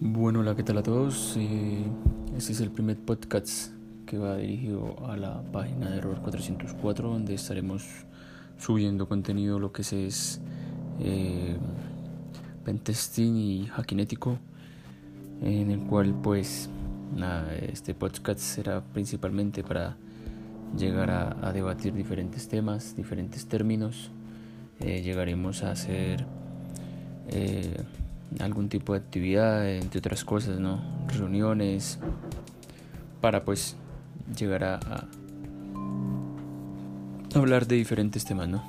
Bueno, hola, ¿qué tal a todos? Eh, este es el primer podcast que va dirigido a la página de Error 404, donde estaremos subiendo contenido, lo que es eh, pentesting y hackinético, en el cual pues este podcast será principalmente para llegar a, debatir diferentes temas, diferentes términos, eh, llegaremos a hacer... Eh, algún tipo de actividad, entre otras cosas, ¿no? Reuniones para pues llegar a, a hablar de diferentes temas, ¿no?